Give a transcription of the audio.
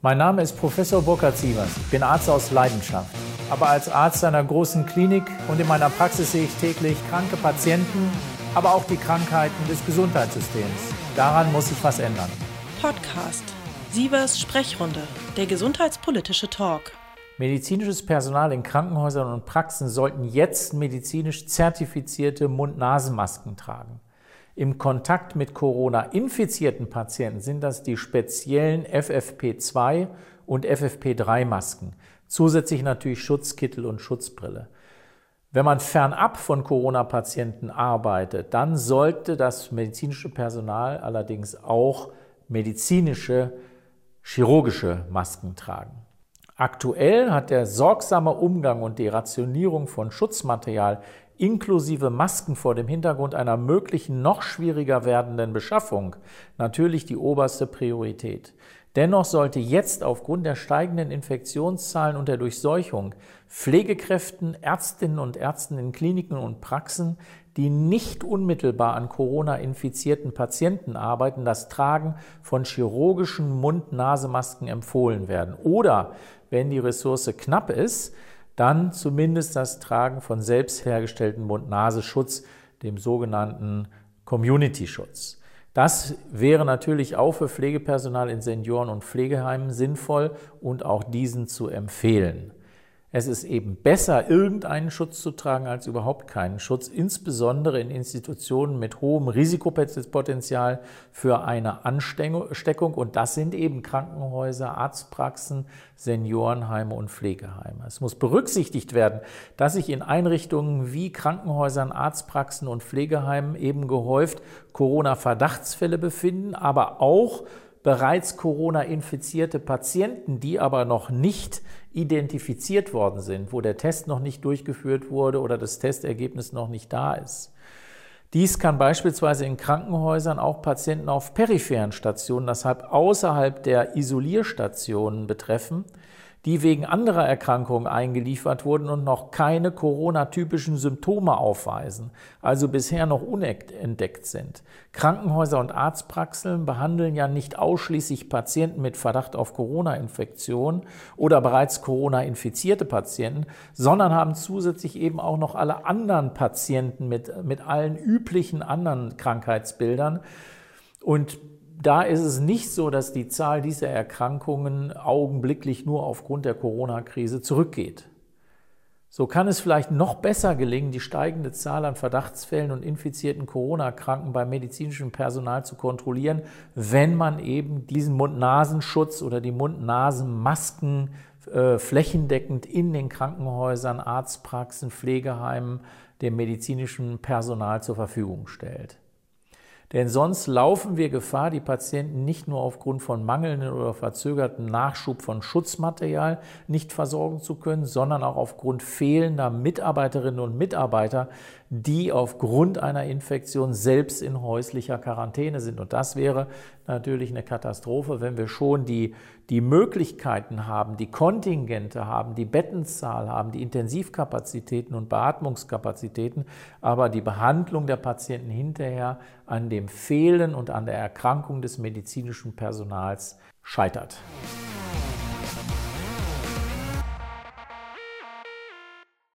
Mein Name ist Professor Burkhard Sievers. Ich bin Arzt aus Leidenschaft. Aber als Arzt einer großen Klinik und in meiner Praxis sehe ich täglich kranke Patienten, aber auch die Krankheiten des Gesundheitssystems. Daran muss sich was ändern. Podcast Sievers Sprechrunde, der gesundheitspolitische Talk. Medizinisches Personal in Krankenhäusern und Praxen sollten jetzt medizinisch zertifizierte Mund-Nasen-Masken tragen. Im Kontakt mit Corona-infizierten Patienten sind das die speziellen FFP2 und FFP3-Masken. Zusätzlich natürlich Schutzkittel und Schutzbrille. Wenn man fernab von Corona-Patienten arbeitet, dann sollte das medizinische Personal allerdings auch medizinische, chirurgische Masken tragen. Aktuell hat der sorgsame Umgang und die Rationierung von Schutzmaterial inklusive Masken vor dem Hintergrund einer möglichen noch schwieriger werdenden Beschaffung natürlich die oberste Priorität. Dennoch sollte jetzt aufgrund der steigenden Infektionszahlen und der Durchseuchung Pflegekräften, Ärztinnen und Ärzten in Kliniken und Praxen, die nicht unmittelbar an Corona-infizierten Patienten arbeiten, das Tragen von chirurgischen Mund-Nasemasken empfohlen werden. Oder wenn die Ressource knapp ist, dann zumindest das Tragen von selbst hergestellten Mund-Nasenschutz, dem sogenannten Community-Schutz. Das wäre natürlich auch für Pflegepersonal in Senioren- und Pflegeheimen sinnvoll und auch diesen zu empfehlen. Es ist eben besser, irgendeinen Schutz zu tragen, als überhaupt keinen Schutz, insbesondere in Institutionen mit hohem Risikopotenzial für eine Ansteckung. Und das sind eben Krankenhäuser, Arztpraxen, Seniorenheime und Pflegeheime. Es muss berücksichtigt werden, dass sich in Einrichtungen wie Krankenhäusern, Arztpraxen und Pflegeheimen eben gehäuft Corona-Verdachtsfälle befinden, aber auch bereits Corona-infizierte Patienten, die aber noch nicht identifiziert worden sind, wo der Test noch nicht durchgeführt wurde oder das Testergebnis noch nicht da ist. Dies kann beispielsweise in Krankenhäusern auch Patienten auf peripheren Stationen, deshalb außerhalb der Isolierstationen betreffen, die wegen anderer Erkrankungen eingeliefert wurden und noch keine Corona-typischen Symptome aufweisen, also bisher noch unentdeckt sind. Krankenhäuser und Arztpraxen behandeln ja nicht ausschließlich Patienten mit Verdacht auf Corona-Infektion oder bereits Corona-infizierte Patienten, sondern haben zusätzlich eben auch noch alle anderen Patienten mit, mit allen üblichen anderen Krankheitsbildern. Und da ist es nicht so, dass die Zahl dieser Erkrankungen augenblicklich nur aufgrund der Corona-Krise zurückgeht. So kann es vielleicht noch besser gelingen, die steigende Zahl an Verdachtsfällen und infizierten Corona-Kranken beim medizinischen Personal zu kontrollieren, wenn man eben diesen Mund-Nasenschutz oder die Mund-Nasen-Masken äh, flächendeckend in den Krankenhäusern, Arztpraxen, Pflegeheimen dem medizinischen Personal zur Verfügung stellt. Denn sonst laufen wir Gefahr, die Patienten nicht nur aufgrund von mangelnden oder verzögerten Nachschub von Schutzmaterial nicht versorgen zu können, sondern auch aufgrund fehlender Mitarbeiterinnen und Mitarbeiter, die aufgrund einer Infektion selbst in häuslicher Quarantäne sind. Und das wäre natürlich eine Katastrophe, wenn wir schon die, die Möglichkeiten haben, die Kontingente haben, die Bettenzahl haben, die Intensivkapazitäten und Beatmungskapazitäten, aber die Behandlung der Patienten hinterher an dem Fehlen und an der Erkrankung des medizinischen Personals scheitert.